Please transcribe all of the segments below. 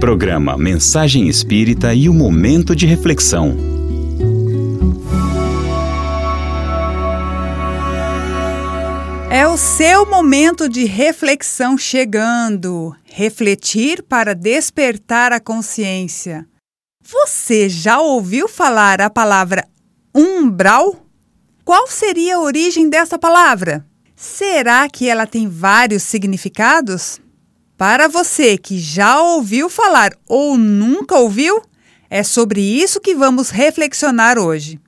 Programa Mensagem Espírita e o Momento de Reflexão. É o seu momento de reflexão chegando. Refletir para despertar a consciência. Você já ouviu falar a palavra umbral? Qual seria a origem dessa palavra? Será que ela tem vários significados? Para você que já ouviu falar ou nunca ouviu, é sobre isso que vamos reflexionar hoje.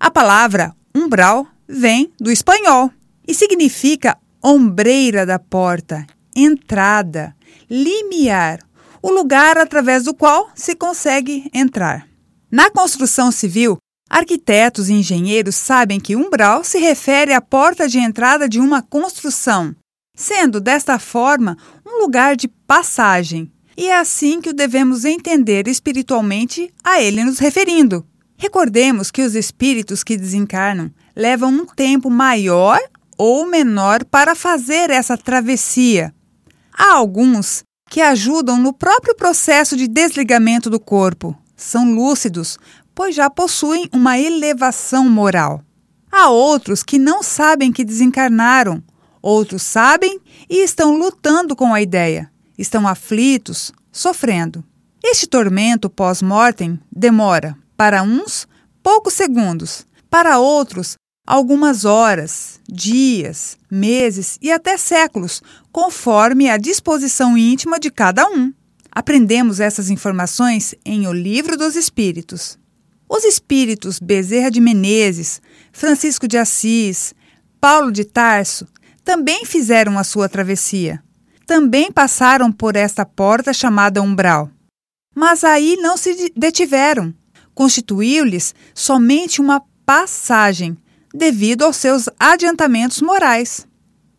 A palavra umbral vem do espanhol e significa ombreira da porta, entrada, limiar, o lugar através do qual se consegue entrar. Na construção civil, arquitetos e engenheiros sabem que umbral se refere à porta de entrada de uma construção, sendo desta forma um lugar de passagem. E é assim que o devemos entender espiritualmente a ele nos referindo. Recordemos que os espíritos que desencarnam levam um tempo maior ou menor para fazer essa travessia. Há alguns que ajudam no próprio processo de desligamento do corpo. São lúcidos, pois já possuem uma elevação moral. Há outros que não sabem que desencarnaram, outros sabem e estão lutando com a ideia, estão aflitos, sofrendo. Este tormento pós-mortem demora, para uns, poucos segundos, para outros, algumas horas, dias, meses e até séculos, conforme a disposição íntima de cada um. Aprendemos essas informações em O Livro dos Espíritos. Os espíritos Bezerra de Menezes, Francisco de Assis, Paulo de Tarso também fizeram a sua travessia. Também passaram por esta porta chamada umbral. Mas aí não se detiveram. Constituiu-lhes somente uma passagem, devido aos seus adiantamentos morais.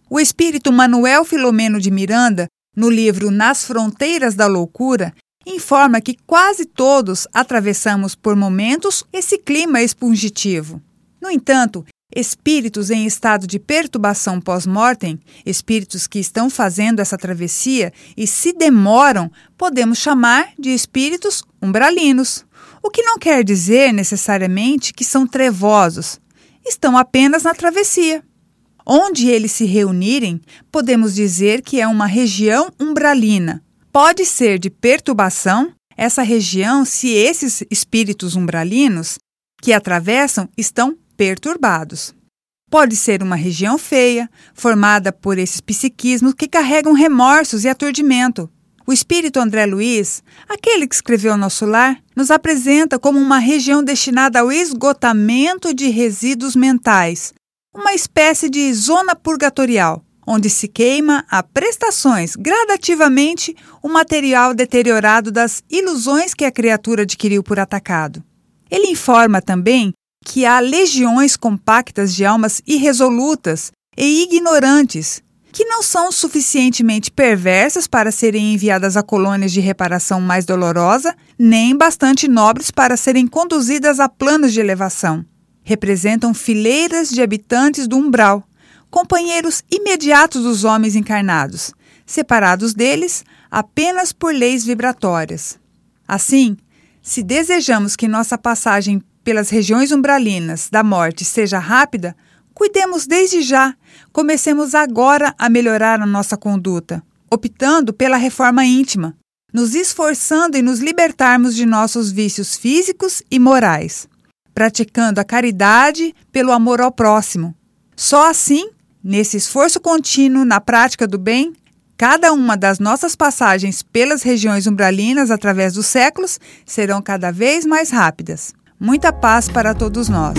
O espírito Manuel Filomeno de Miranda, no livro Nas Fronteiras da Loucura, informa que quase todos atravessamos por momentos esse clima expungitivo. No entanto, espíritos em estado de perturbação pós-mortem, espíritos que estão fazendo essa travessia e se demoram, podemos chamar de espíritos umbralinos. O que não quer dizer necessariamente que são trevosos, estão apenas na travessia. Onde eles se reunirem, podemos dizer que é uma região umbralina. Pode ser de perturbação essa região se esses espíritos umbralinos que atravessam estão perturbados. Pode ser uma região feia, formada por esses psiquismos que carregam remorsos e aturdimento. O espírito André Luiz, aquele que escreveu Nosso Lar, nos apresenta como uma região destinada ao esgotamento de resíduos mentais, uma espécie de zona purgatorial, onde se queima a prestações gradativamente o material deteriorado das ilusões que a criatura adquiriu por atacado. Ele informa também que há legiões compactas de almas irresolutas e ignorantes que não são suficientemente perversas para serem enviadas a colônias de reparação mais dolorosa, nem bastante nobres para serem conduzidas a planos de elevação. Representam fileiras de habitantes do umbral, companheiros imediatos dos homens encarnados, separados deles apenas por leis vibratórias. Assim, se desejamos que nossa passagem pelas regiões umbralinas da morte seja rápida, Cuidemos desde já, comecemos agora a melhorar a nossa conduta, optando pela reforma íntima, nos esforçando em nos libertarmos de nossos vícios físicos e morais, praticando a caridade pelo amor ao próximo. Só assim, nesse esforço contínuo na prática do bem, cada uma das nossas passagens pelas regiões umbralinas através dos séculos serão cada vez mais rápidas. Muita paz para todos nós.